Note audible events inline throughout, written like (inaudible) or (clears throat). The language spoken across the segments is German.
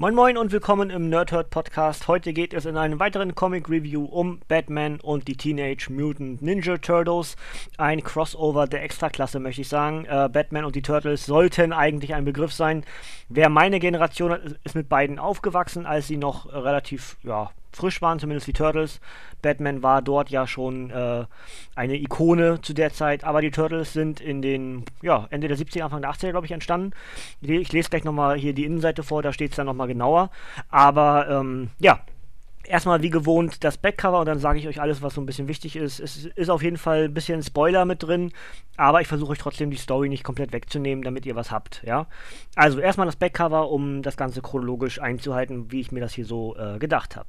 Moin Moin und willkommen im Nerdhurt Podcast. Heute geht es in einem weiteren Comic Review um Batman und die Teenage Mutant Ninja Turtles. Ein Crossover der Extraklasse, möchte ich sagen. Äh, Batman und die Turtles sollten eigentlich ein Begriff sein. Wer meine Generation hat, ist mit beiden aufgewachsen, als sie noch relativ ja, frisch waren, zumindest die Turtles. Batman war dort ja schon äh, eine Ikone zu der Zeit, aber die Turtles sind in den, ja, Ende der 70er, Anfang der 80er, glaube ich, entstanden. Ich lese gleich nochmal hier die Innenseite vor, da steht es dann nochmal genauer. Aber ähm, ja, erstmal wie gewohnt das Backcover und dann sage ich euch alles, was so ein bisschen wichtig ist. Es ist auf jeden Fall ein bisschen Spoiler mit drin, aber ich versuche euch trotzdem die Story nicht komplett wegzunehmen, damit ihr was habt, ja. Also erstmal das Backcover, um das Ganze chronologisch einzuhalten, wie ich mir das hier so äh, gedacht habe.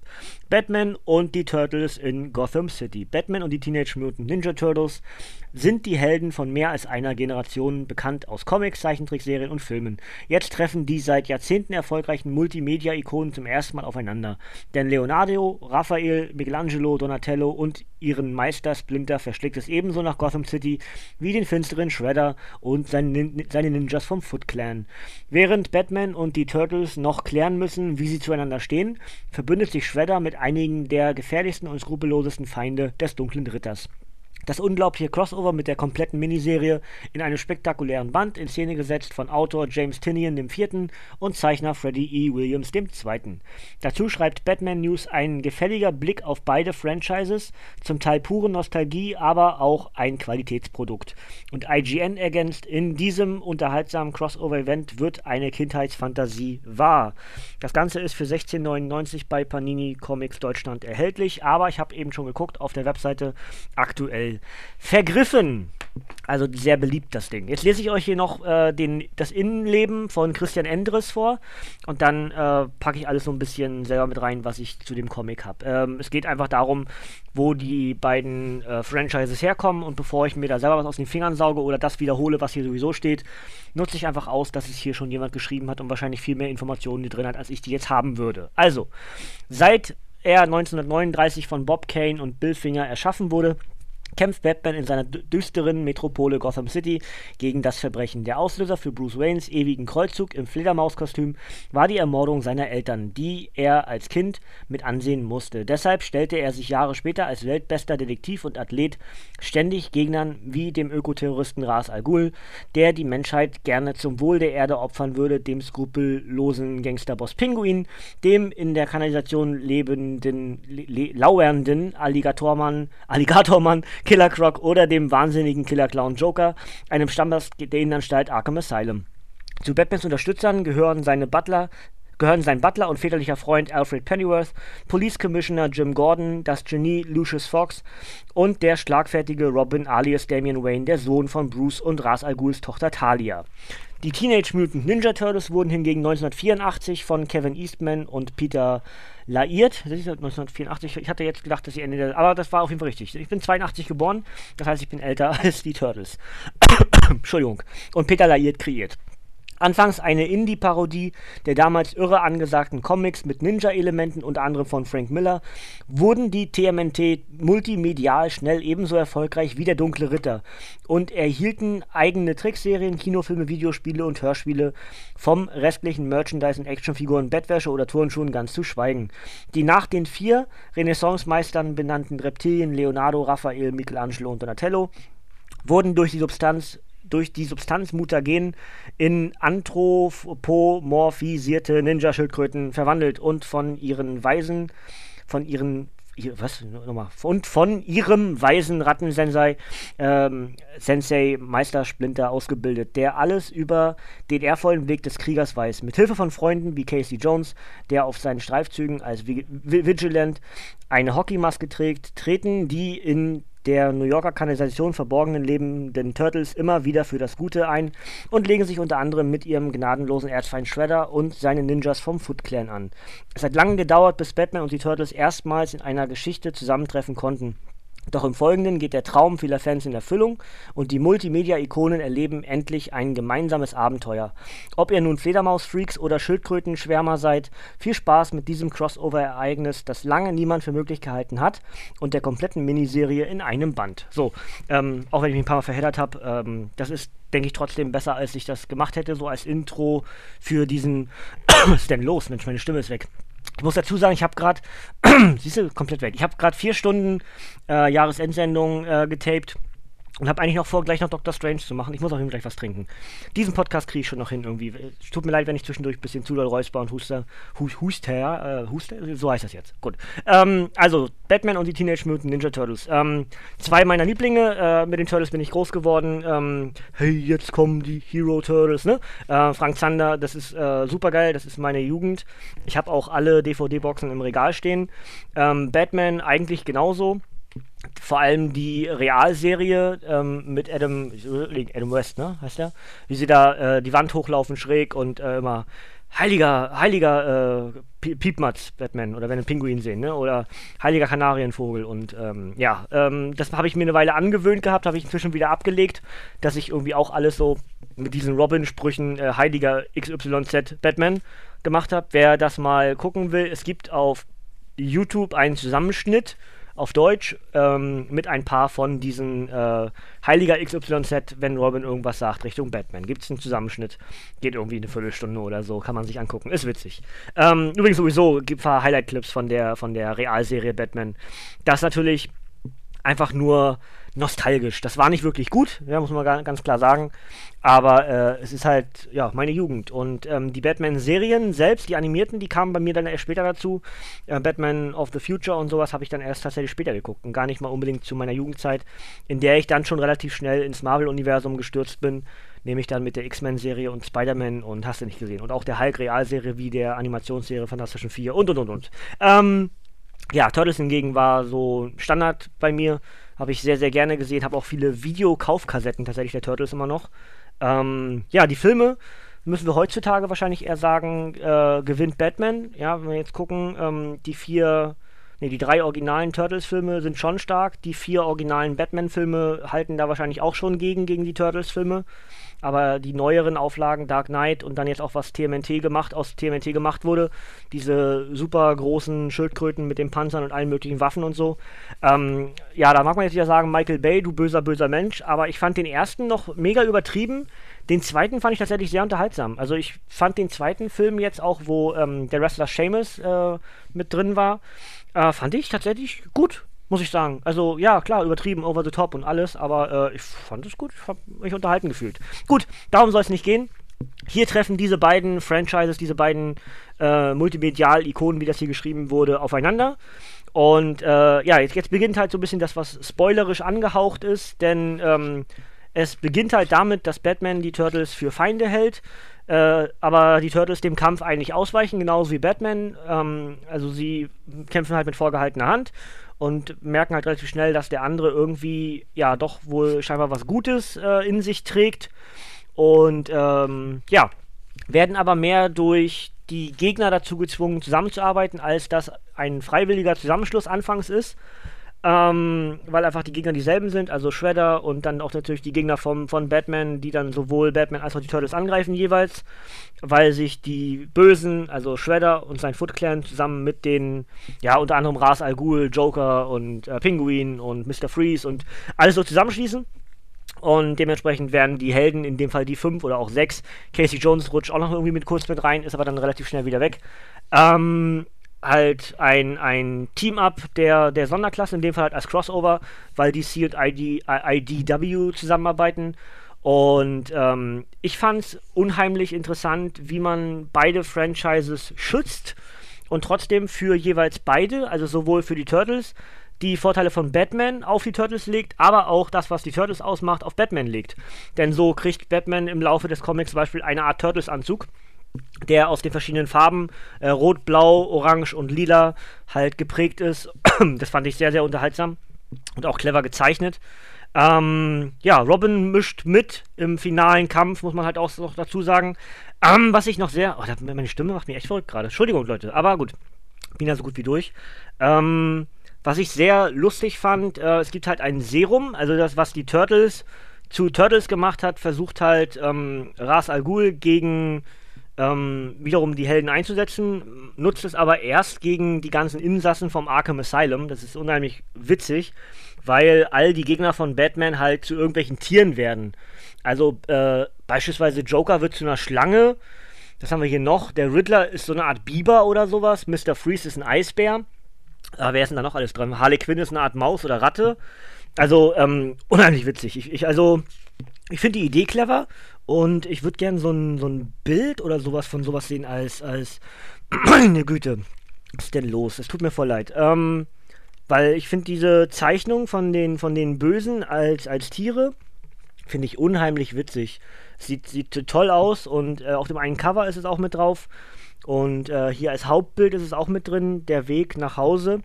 Batman und die Turtles in Gotham City. Batman und die Teenage Mutant Ninja Turtles sind die Helden von mehr als einer Generation, bekannt aus Comics, Zeichentrickserien und Filmen. Jetzt treffen die seit Jahrzehnten erfolgreichen Multimedia-Ikonen zum ersten Mal aufeinander. Denn Leonardo, Raphael, Michelangelo, Donatello und ihren Meister Splinter verschlägt es ebenso nach Gotham City wie den finsteren Shredder und seine, Nin seine Ninjas vom Foot Clan. Während Batman und die Turtles noch klären müssen, wie sie zueinander stehen, verbündet sich Shredder mit einigen der gefährlichsten und skrupellosesten Feinde des dunklen Ritters. Das unglaubliche Crossover mit der kompletten Miniserie in einem spektakulären Band in Szene gesetzt von Autor James Tinian IV. und Zeichner Freddie E. Williams II. Dazu schreibt Batman News ein gefälliger Blick auf beide Franchises, zum Teil pure Nostalgie, aber auch ein Qualitätsprodukt. Und IGN ergänzt, in diesem unterhaltsamen Crossover-Event wird eine Kindheitsfantasie wahr. Das Ganze ist für 16,99 bei Panini Comics Deutschland erhältlich, aber ich habe eben schon geguckt auf der Webseite aktuell vergriffen. Also sehr beliebt das Ding. Jetzt lese ich euch hier noch äh, den, das Innenleben von Christian Endres vor und dann äh, packe ich alles so ein bisschen selber mit rein, was ich zu dem Comic habe. Ähm, es geht einfach darum, wo die beiden äh, Franchises herkommen und bevor ich mir da selber was aus den Fingern sauge oder das wiederhole, was hier sowieso steht, nutze ich einfach aus, dass es hier schon jemand geschrieben hat und wahrscheinlich viel mehr Informationen drin hat, als ich die jetzt haben würde. Also, seit er 1939 von Bob Kane und Bill Finger erschaffen wurde, kämpft Batman in seiner düsteren Metropole Gotham City gegen das Verbrechen. Der Auslöser für Bruce Waynes ewigen Kreuzzug im Fledermauskostüm war die Ermordung seiner Eltern, die er als Kind mit ansehen musste. Deshalb stellte er sich Jahre später als weltbester Detektiv und Athlet ständig Gegnern wie dem Ökoterroristen Ras Al Ghul, der die Menschheit gerne zum Wohl der Erde opfern würde, dem skrupellosen Gangsterboss Pinguin, dem in der Kanalisation lebenden, lauernden Alligatormann, Alligatormann Killer Croc oder dem wahnsinnigen Killer Clown Joker, einem Stammgast der Innenanstalt Arkham Asylum. Zu Batmans Unterstützern gehören seine Butler, gehören sein Butler und väterlicher Freund Alfred Pennyworth, Police Commissioner Jim Gordon, das Genie Lucius Fox und der schlagfertige Robin alias Damian Wayne, der Sohn von Bruce und Ras Al Ghuls Tochter Talia. Die Teenage Mutant Ninja Turtles wurden hingegen 1984 von Kevin Eastman und Peter Laird, das ist 1984, ich hatte jetzt gedacht, dass sie Ende der, aber das war auf jeden Fall richtig. Ich bin 82 geboren, das heißt, ich bin älter (laughs) als die Turtles. (coughs) Entschuldigung. Und Peter Laird kreiert. Anfangs eine Indie-Parodie der damals irre angesagten Comics mit Ninja-Elementen, unter anderem von Frank Miller, wurden die TMNT multimedial schnell ebenso erfolgreich wie der Dunkle Ritter und erhielten eigene Trickserien, Kinofilme, Videospiele und Hörspiele vom restlichen Merchandise und Actionfiguren, Bettwäsche oder Turnschuhen ganz zu schweigen. Die nach den vier Renaissance-Meistern benannten Reptilien Leonardo, Raphael, Michelangelo und Donatello wurden durch die Substanz durch die Substanz Mutagen in anthropomorphisierte Ninja-Schildkröten verwandelt und von ihren Weisen, von ihren was nochmal und von ihrem weisen Rattensensei ähm, Sensei Meister Splinter ausgebildet, der alles über den ehrvollen Weg des Kriegers weiß. Mit Hilfe von Freunden wie Casey Jones, der auf seinen Streifzügen als Vigilant eine Hockeymaske trägt, treten die in der New Yorker Kanalisation verborgenen lebenden Turtles immer wieder für das Gute ein und legen sich unter anderem mit ihrem gnadenlosen Erzfeind Shredder und seinen Ninjas vom Foot Clan an. Es hat lange gedauert, bis Batman und die Turtles erstmals in einer Geschichte zusammentreffen konnten. Doch im Folgenden geht der Traum vieler Fans in Erfüllung und die Multimedia-Ikonen erleben endlich ein gemeinsames Abenteuer. Ob ihr nun Fledermaus-Freaks oder Schildkrötenschwärmer seid, viel Spaß mit diesem Crossover-Ereignis, das lange niemand für möglich gehalten hat und der kompletten Miniserie in einem Band. So, ähm, auch wenn ich mich ein paar Mal verheddert habe, ähm, das ist, denke ich, trotzdem besser, als ich das gemacht hätte, so als Intro für diesen. (coughs) Was ist denn los? Mensch, meine Stimme ist weg. Ich muss dazu sagen, ich habe gerade, (clears throat) siehst du, komplett weg. Ich habe gerade vier Stunden äh, Jahresendsendung äh, getaped und habe eigentlich noch vor, gleich noch Doctor Strange zu machen. Ich muss auch eben gleich was trinken. Diesen Podcast kriege ich schon noch hin irgendwie. Tut mir leid, wenn ich zwischendurch ein bisschen zu doll räusper und huster. Hu huster, äh, huster? So heißt das jetzt. Gut. Ähm, also, Batman und die Teenage Mutant Ninja Turtles. Ähm, zwei meiner Lieblinge. Äh, mit den Turtles bin ich groß geworden. Ähm, hey, jetzt kommen die Hero Turtles, ne? Äh, Frank Zander, das ist äh, super geil. Das ist meine Jugend. Ich habe auch alle DVD-Boxen im Regal stehen. Ähm, Batman eigentlich genauso vor allem die Realserie ähm, mit Adam, Adam West, ne, heißt der? Wie sie da äh, die Wand hochlaufen schräg und äh, immer heiliger, heiliger äh, Piepmatz Batman oder wenn einen Pinguin sehen, ne? Oder heiliger Kanarienvogel und ähm, ja, ähm, das habe ich mir eine Weile angewöhnt gehabt, habe ich inzwischen wieder abgelegt, dass ich irgendwie auch alles so mit diesen Robin-Sprüchen äh, heiliger XYZ Batman gemacht habe. Wer das mal gucken will, es gibt auf YouTube einen Zusammenschnitt auf Deutsch ähm, mit ein paar von diesen äh, Heiliger XYZ, wenn Robin irgendwas sagt, Richtung Batman. Gibt es einen Zusammenschnitt, geht irgendwie eine Viertelstunde oder so, kann man sich angucken, ist witzig. Ähm, übrigens sowieso gibt es ein paar Highlight-Clips von der, von der Realserie Batman. Das natürlich einfach nur nostalgisch. Das war nicht wirklich gut, ja, muss man ganz klar sagen. Aber äh, es ist halt, ja, meine Jugend. Und ähm, die Batman-Serien selbst, die animierten, die kamen bei mir dann erst später dazu. Äh, Batman of the Future und sowas habe ich dann erst tatsächlich später geguckt. Und gar nicht mal unbedingt zu meiner Jugendzeit, in der ich dann schon relativ schnell ins Marvel-Universum gestürzt bin. Nämlich dann mit der X-Men-Serie und Spider-Man und hast du nicht gesehen. Und auch der Hulk-Realserie wie der Animationsserie Fantastischen 4 und und und und. Ähm, ja, Turtles hingegen war so Standard bei mir. Habe ich sehr, sehr gerne gesehen. Habe auch viele Videokaufkassetten tatsächlich der Turtles immer noch. Ähm, ja, die Filme müssen wir heutzutage wahrscheinlich eher sagen, äh, gewinnt Batman. Ja, wenn wir jetzt gucken, ähm, die vier, nee, die drei originalen Turtles-Filme sind schon stark. Die vier originalen Batman-Filme halten da wahrscheinlich auch schon gegen, gegen die Turtles-Filme. Aber die neueren Auflagen, Dark Knight und dann jetzt auch was TMNT gemacht, aus TMNT gemacht wurde, diese super großen Schildkröten mit den Panzern und allen möglichen Waffen und so. Ähm, ja, da mag man jetzt wieder sagen, Michael Bay, du böser, böser Mensch, aber ich fand den ersten noch mega übertrieben. Den zweiten fand ich tatsächlich sehr unterhaltsam. Also ich fand den zweiten Film jetzt auch, wo ähm, der Wrestler Seamus äh, mit drin war, äh, fand ich tatsächlich gut muss ich sagen. Also ja, klar, übertrieben, over the top und alles, aber äh, ich fand es gut, ich habe mich unterhalten gefühlt. Gut, darum soll es nicht gehen. Hier treffen diese beiden Franchises, diese beiden äh, Multimedial-Ikonen, wie das hier geschrieben wurde, aufeinander. Und äh, ja, jetzt, jetzt, beginnt halt so ein bisschen das, was spoilerisch angehaucht ist, denn ähm, es beginnt halt damit, dass Batman die Turtles für Feinde hält, äh, aber die Turtles dem Kampf eigentlich ausweichen, genauso wie Batman. Ähm, also sie kämpfen halt mit vorgehaltener Hand und merken halt relativ schnell, dass der andere irgendwie ja doch wohl scheinbar was Gutes äh, in sich trägt. Und ähm, ja, werden aber mehr durch die Gegner dazu gezwungen, zusammenzuarbeiten, als dass ein freiwilliger Zusammenschluss anfangs ist ähm, weil einfach die Gegner dieselben sind, also Shredder und dann auch natürlich die Gegner vom, von Batman, die dann sowohl Batman als auch die Turtles angreifen jeweils, weil sich die Bösen, also Shredder und sein Foot Clan zusammen mit den, ja, unter anderem Ras Al Ghul, Joker und äh, Penguin und Mr. Freeze und alles so zusammenschließen. Und dementsprechend werden die Helden, in dem Fall die fünf oder auch sechs, Casey Jones rutscht auch noch irgendwie mit kurz mit rein, ist aber dann relativ schnell wieder weg. Ähm, halt ein, ein Team-Up der, der Sonderklasse, in dem Fall halt als Crossover, weil DC und ID, IDW zusammenarbeiten. Und ähm, ich fand es unheimlich interessant, wie man beide Franchises schützt und trotzdem für jeweils beide, also sowohl für die Turtles, die Vorteile von Batman auf die Turtles legt, aber auch das, was die Turtles ausmacht, auf Batman legt. Denn so kriegt Batman im Laufe des Comics zum Beispiel eine Art Turtles-Anzug der aus den verschiedenen Farben äh, Rot, Blau, Orange und Lila halt geprägt ist. (clears throat) das fand ich sehr, sehr unterhaltsam und auch clever gezeichnet. Ähm, ja, Robin mischt mit im finalen Kampf, muss man halt auch noch dazu sagen. Ähm, was ich noch sehr. Oh, meine Stimme macht mich echt verrückt gerade. Entschuldigung, Leute, aber gut. Bin ja so gut wie durch. Ähm, was ich sehr lustig fand, äh, es gibt halt ein Serum, also das, was die Turtles zu Turtles gemacht hat, versucht halt ähm, Ras Al Ghul gegen ähm, wiederum die Helden einzusetzen, nutzt es aber erst gegen die ganzen Insassen vom Arkham Asylum. Das ist unheimlich witzig, weil all die Gegner von Batman halt zu irgendwelchen Tieren werden. Also äh, beispielsweise Joker wird zu einer Schlange. Das haben wir hier noch. Der Riddler ist so eine Art Biber oder sowas. Mr. Freeze ist ein Eisbär. Aber wer ist denn da noch alles dran? Harley Quinn ist eine Art Maus oder Ratte. Also, ähm, unheimlich witzig. Ich, ich also, ich finde die Idee clever und ich würde gerne so ein, so ein Bild oder sowas von sowas sehen als, als, (clears throat) meine Güte, was ist denn los? Es tut mir voll leid. Ähm, weil ich finde diese Zeichnung von den, von den Bösen als, als Tiere, finde ich unheimlich witzig. Sieht, sieht toll aus und äh, auf dem einen Cover ist es auch mit drauf. Und äh, hier als Hauptbild ist es auch mit drin, der Weg nach Hause.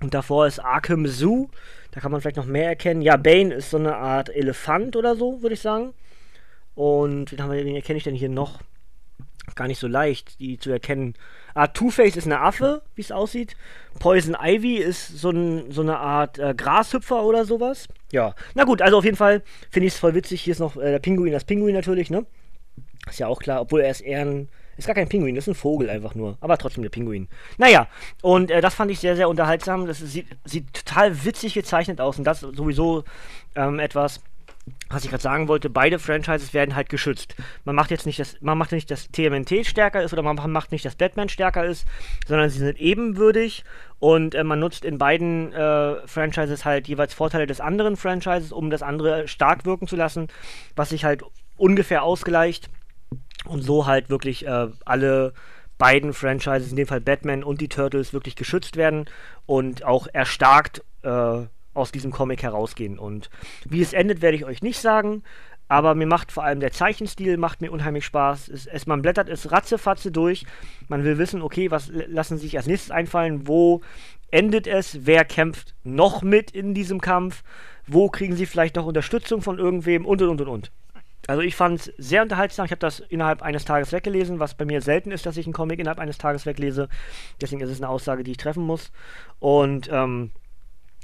Und davor ist Arkham Zoo. Da kann man vielleicht noch mehr erkennen. Ja, Bane ist so eine Art Elefant oder so, würde ich sagen. Und den, haben wir, den erkenne ich denn hier noch? Gar nicht so leicht, die zu erkennen. Ah, Two-Face ist eine Affe, wie es aussieht. Poison Ivy ist so, ein, so eine Art äh, Grashüpfer oder sowas. Ja, na gut, also auf jeden Fall finde ich es voll witzig. Hier ist noch äh, der Pinguin, das Pinguin natürlich, ne? Ist ja auch klar, obwohl er ist eher ein ist gar kein Pinguin, ist ein Vogel einfach nur. Aber trotzdem der Pinguin. Naja, und äh, das fand ich sehr, sehr unterhaltsam. Das sieht, sieht total witzig gezeichnet aus. Und das sowieso ähm, etwas, was ich gerade sagen wollte, beide Franchises werden halt geschützt. Man macht jetzt nicht, das, man macht nicht, dass TMNT stärker ist oder man macht nicht, dass Batman stärker ist, sondern sie sind ebenbürtig und äh, man nutzt in beiden äh, Franchises halt jeweils Vorteile des anderen Franchises, um das andere stark wirken zu lassen, was sich halt ungefähr ausgleicht und so halt wirklich äh, alle beiden Franchises, in dem Fall Batman und die Turtles, wirklich geschützt werden und auch erstarkt äh, aus diesem Comic herausgehen. Und wie es endet, werde ich euch nicht sagen. Aber mir macht vor allem der Zeichenstil macht mir unheimlich Spaß. Es, es, man blättert es ratzefatze durch. Man will wissen, okay, was lassen sich als nächstes einfallen? Wo endet es? Wer kämpft noch mit in diesem Kampf? Wo kriegen sie vielleicht noch Unterstützung von irgendwem? Und und und und und. Also ich fand es sehr unterhaltsam. Ich habe das innerhalb eines Tages weggelesen, was bei mir selten ist, dass ich einen Comic innerhalb eines Tages weglese. Deswegen ist es eine Aussage, die ich treffen muss. Und ähm,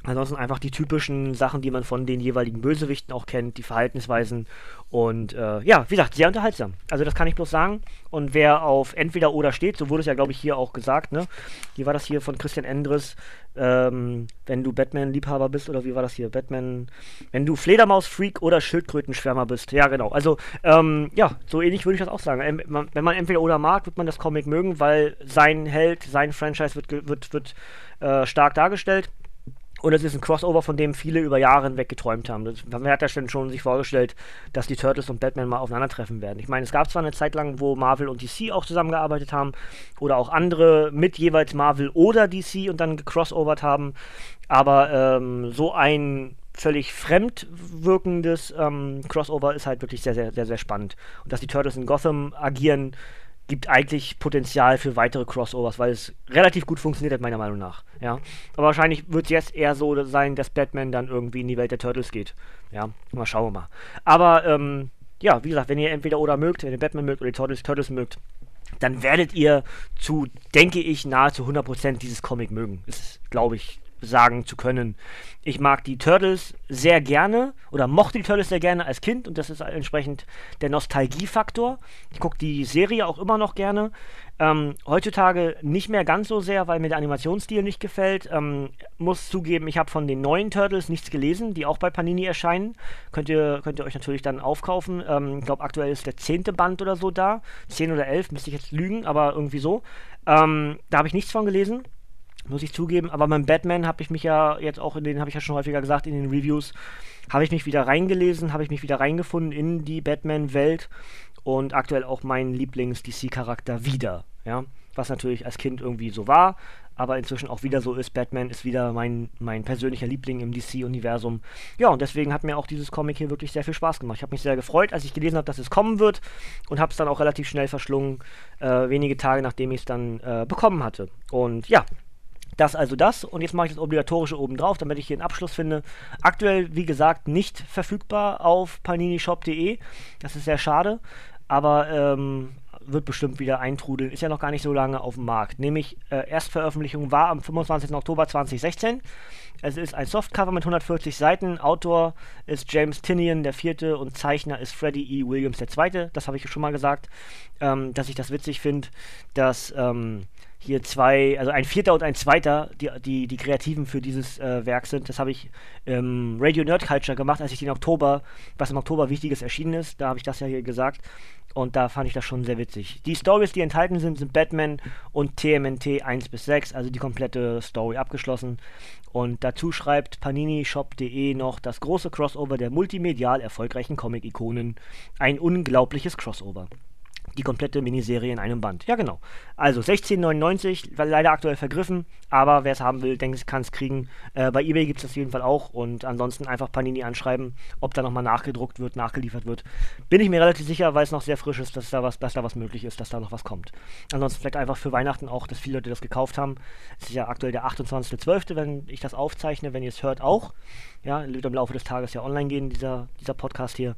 Ansonsten einfach die typischen Sachen, die man von den jeweiligen Bösewichten auch kennt, die Verhaltensweisen. Und äh, ja, wie gesagt, sehr unterhaltsam. Also das kann ich bloß sagen. Und wer auf entweder oder steht, so wurde es ja, glaube ich, hier auch gesagt, ne? Wie war das hier von Christian Endres? Ähm, wenn du Batman-Liebhaber bist, oder wie war das hier? Batman, wenn du Fledermaus-Freak oder Schildkrötenschwärmer bist. Ja, genau. Also, ähm, ja, so ähnlich würde ich das auch sagen. Ähm, wenn man entweder oder mag, wird man das Comic mögen, weil sein Held, sein Franchise wird, wird, wird äh, stark dargestellt. Und es ist ein Crossover, von dem viele über Jahre hinweg geträumt haben. Das, man hat ja schon sich vorgestellt, dass die Turtles und Batman mal aufeinandertreffen werden. Ich meine, es gab zwar eine Zeit lang, wo Marvel und DC auch zusammengearbeitet haben oder auch andere mit jeweils Marvel oder DC und dann gecrossovert haben, aber ähm, so ein völlig fremd wirkendes ähm, Crossover ist halt wirklich sehr, sehr, sehr, sehr spannend. Und dass die Turtles in Gotham agieren, gibt eigentlich Potenzial für weitere Crossovers, weil es relativ gut funktioniert hat, meiner Meinung nach. Ja. Aber wahrscheinlich wird es jetzt eher so sein, dass Batman dann irgendwie in die Welt der Turtles geht. Ja, mal schauen wir mal. Aber, ähm, ja, wie gesagt, wenn ihr entweder oder mögt, wenn ihr Batman mögt oder die Turtles, Turtles mögt, dann werdet ihr zu, denke ich, nahezu 100% dieses Comic mögen. Das ist, glaube ich, sagen zu können. Ich mag die Turtles sehr gerne oder mochte die Turtles sehr gerne als Kind und das ist entsprechend der Nostalgiefaktor. Ich gucke die Serie auch immer noch gerne. Ähm, heutzutage nicht mehr ganz so sehr, weil mir der Animationsstil nicht gefällt. Ähm, muss zugeben, ich habe von den neuen Turtles nichts gelesen, die auch bei Panini erscheinen. Könnt ihr, könnt ihr euch natürlich dann aufkaufen. Ähm, ich glaube, aktuell ist der zehnte Band oder so da. Zehn oder elf, müsste ich jetzt lügen, aber irgendwie so. Ähm, da habe ich nichts von gelesen muss ich zugeben. Aber beim Batman habe ich mich ja jetzt auch in den, habe ich ja schon häufiger gesagt, in den Reviews, habe ich mich wieder reingelesen, habe ich mich wieder reingefunden in die Batman-Welt und aktuell auch meinen Lieblings-DC-Charakter wieder. Ja, was natürlich als Kind irgendwie so war, aber inzwischen auch wieder so ist. Batman ist wieder mein, mein persönlicher Liebling im DC-Universum. Ja, und deswegen hat mir auch dieses Comic hier wirklich sehr viel Spaß gemacht. Ich habe mich sehr gefreut, als ich gelesen habe, dass es kommen wird und habe es dann auch relativ schnell verschlungen, äh, wenige Tage nachdem ich es dann äh, bekommen hatte. Und ja, das also das. Und jetzt mache ich das Obligatorische oben drauf, damit ich hier einen Abschluss finde. Aktuell, wie gesagt, nicht verfügbar auf paninishop.de. Das ist sehr schade. Aber ähm, wird bestimmt wieder eintrudeln. Ist ja noch gar nicht so lange auf dem Markt. Nämlich, äh, Erstveröffentlichung war am 25. Oktober 2016. Es ist ein Softcover mit 140 Seiten. Autor ist James Tinian der vierte und Zeichner ist Freddie E. Williams der zweite. Das habe ich schon mal gesagt, ähm, dass ich das witzig finde, dass ähm, hier zwei, also ein Vierter und ein Zweiter, die, die, die Kreativen für dieses äh, Werk sind. Das habe ich im Radio Nerd Culture gemacht, als ich den Oktober, was im Oktober Wichtiges erschienen ist. Da habe ich das ja hier gesagt. Und da fand ich das schon sehr witzig. Die Stories, die enthalten sind, sind Batman und TMNT 1 bis 6, also die komplette Story abgeschlossen. Und dazu schreibt paninishop.de noch das große Crossover der multimedial erfolgreichen Comic-Ikonen. Ein unglaubliches Crossover die komplette Miniserie in einem Band. Ja, genau. Also 16,99, leider aktuell vergriffen, aber wer es haben will, denke ich, kann es kriegen. Äh, bei eBay gibt es das auf jeden Fall auch und ansonsten einfach Panini anschreiben, ob da nochmal nachgedruckt wird, nachgeliefert wird. Bin ich mir relativ sicher, weil es noch sehr frisch ist, dass da was, dass da was möglich ist, dass da noch was kommt. Ansonsten vielleicht einfach für Weihnachten auch, dass viele Leute das gekauft haben. Es ist ja aktuell der 28.12., wenn ich das aufzeichne, wenn ihr es hört auch. Ja, wird im Laufe des Tages ja online gehen, dieser, dieser Podcast hier.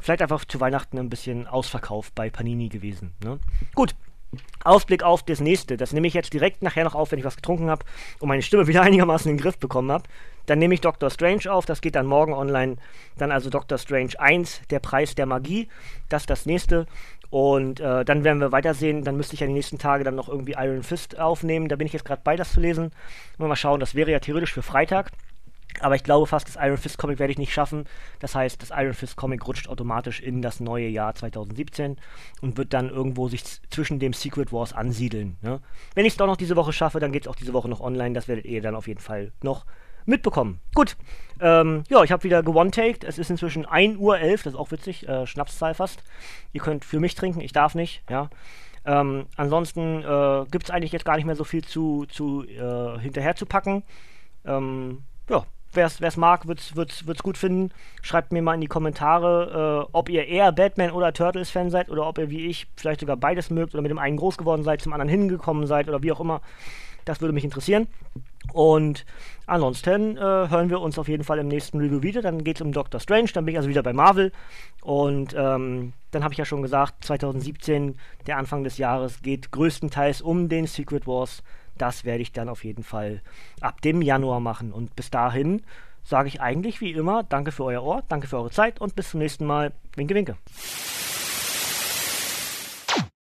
Vielleicht einfach zu Weihnachten ein bisschen ausverkauft bei Panini gewesen. Ne? Gut, Ausblick auf das nächste. Das nehme ich jetzt direkt nachher noch auf, wenn ich was getrunken habe und meine Stimme wieder (laughs) einigermaßen in den Griff bekommen habe. Dann nehme ich Doctor Strange auf, das geht dann morgen online. Dann also Doctor Strange 1, der Preis der Magie. Das ist das nächste. Und äh, dann werden wir weitersehen. Dann müsste ich ja die nächsten Tage dann noch irgendwie Iron Fist aufnehmen. Da bin ich jetzt gerade bei, das zu lesen. Mal schauen, das wäre ja theoretisch für Freitag. Aber ich glaube fast, das Iron Fist Comic werde ich nicht schaffen. Das heißt, das Iron Fist Comic rutscht automatisch in das neue Jahr 2017 und wird dann irgendwo sich zwischen dem Secret Wars ansiedeln. Ne? Wenn ich es doch noch diese Woche schaffe, dann geht es auch diese Woche noch online. Das werdet ihr dann auf jeden Fall noch mitbekommen. Gut, ähm, ja, ich habe wieder gewone-taked. Es ist inzwischen 1.11 Uhr, das ist auch witzig, äh, Schnapszahl fast. Ihr könnt für mich trinken, ich darf nicht, ja. Ähm, ansonsten äh, gibt es eigentlich jetzt gar nicht mehr so viel zu, zu äh, hinterher zu packen. Ähm, ja, wer es mag, wird es gut finden. Schreibt mir mal in die Kommentare, äh, ob ihr eher Batman oder Turtles-Fan seid oder ob ihr wie ich vielleicht sogar beides mögt oder mit dem einen groß geworden seid, zum anderen hingekommen seid oder wie auch immer. Das würde mich interessieren. Und ansonsten äh, hören wir uns auf jeden Fall im nächsten Review wieder. Dann geht es um Doctor Strange, dann bin ich also wieder bei Marvel. Und ähm, dann habe ich ja schon gesagt, 2017, der Anfang des Jahres, geht größtenteils um den Secret Wars das werde ich dann auf jeden Fall ab dem Januar machen. Und bis dahin sage ich eigentlich wie immer, danke für euer Ohr, danke für eure Zeit und bis zum nächsten Mal. Winke, winke.